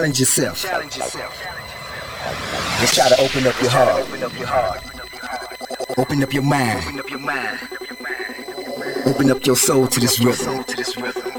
Challenge yourself. Challenge yourself. Let's try to open up your heart. Open up your heart. Open up your mind. Open up your mind. Open up your soul to this rhythm.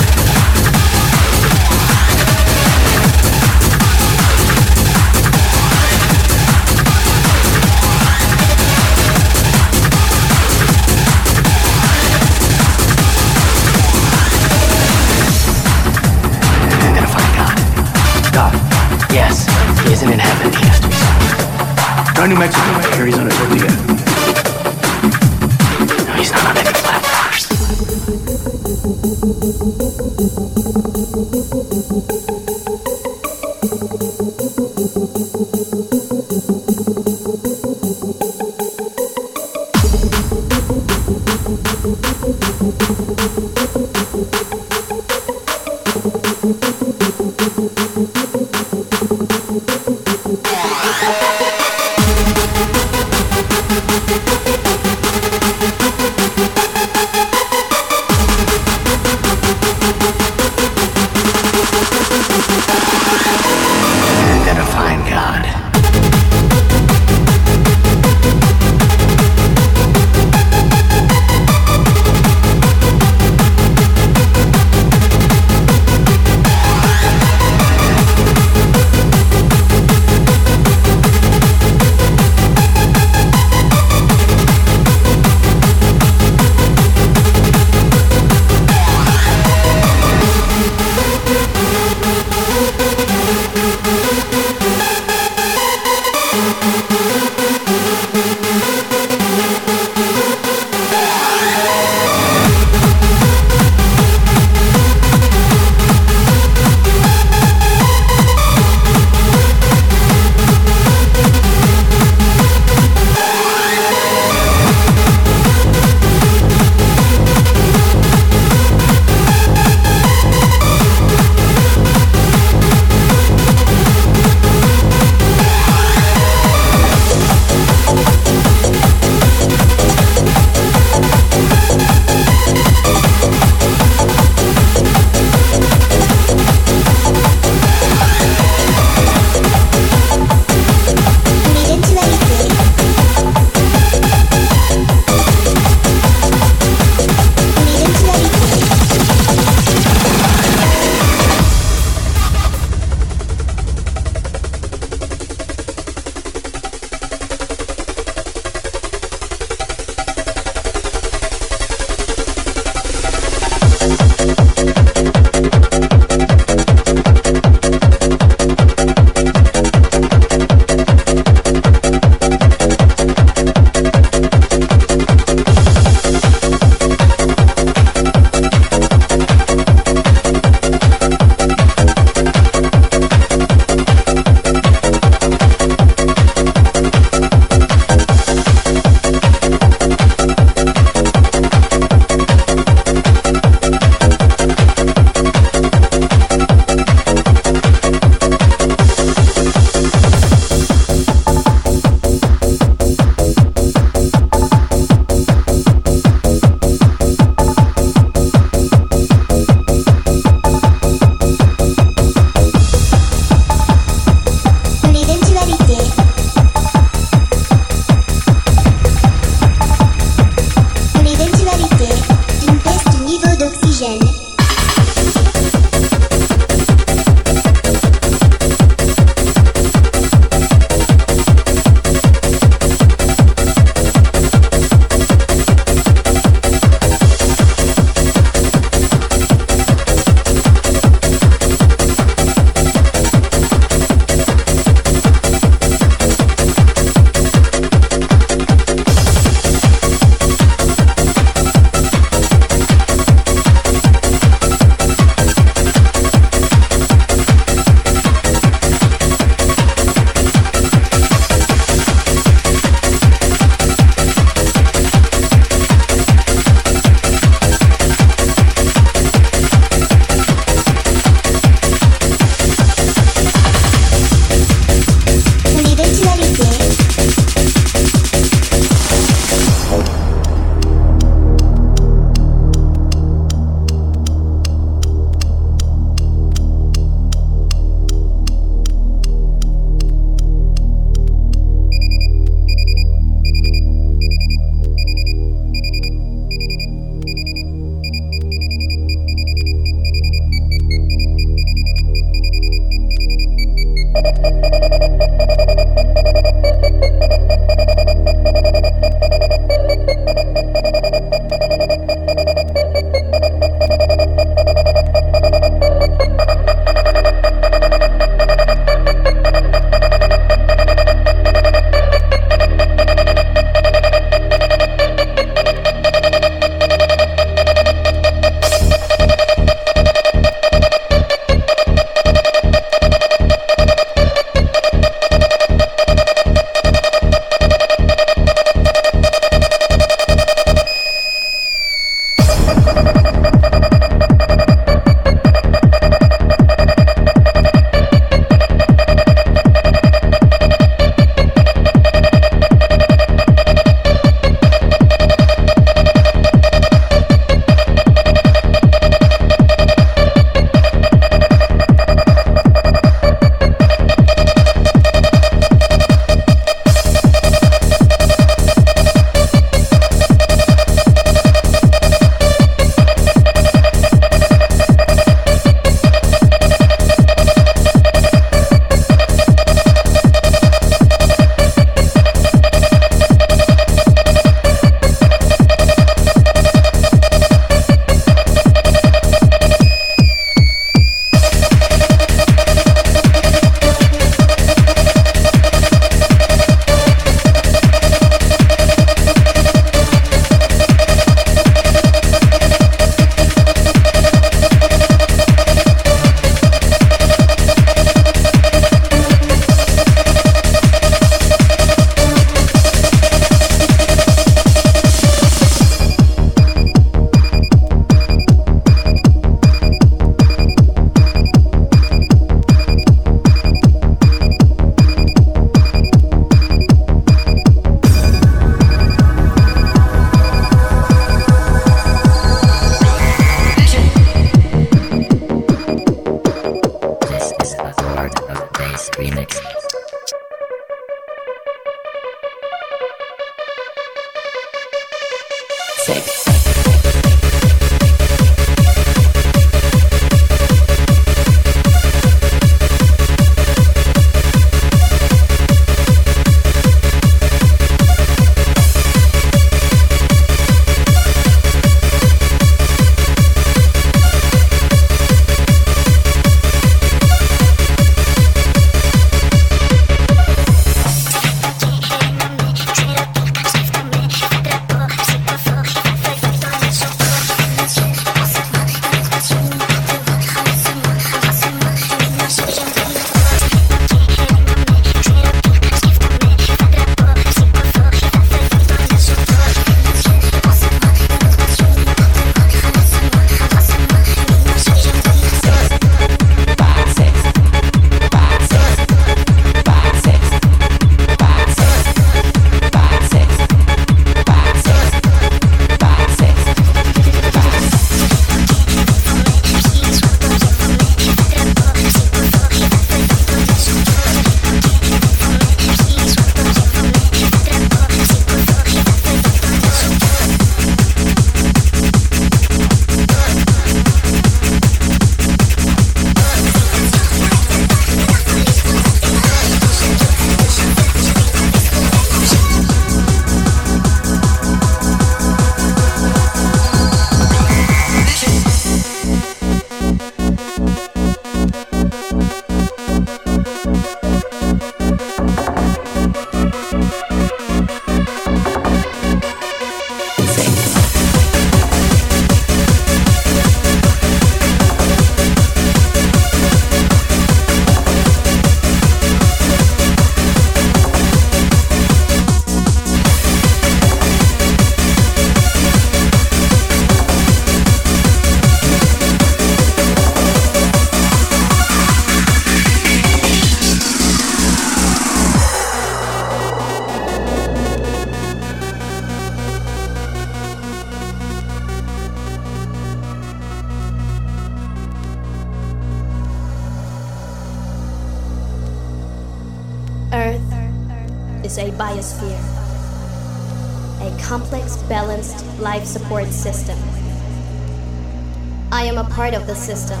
System.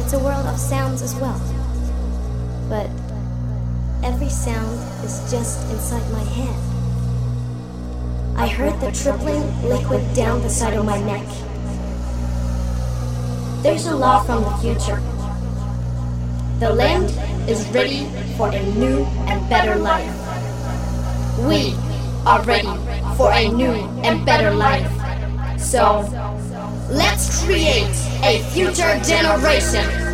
It's a world of sounds as well. But every sound is just inside my head. I heard the trickling liquid down the side of my neck. There's a law from the future. The land is ready for a new and better life. We are ready for a new and better life. So, Let's create a future generation.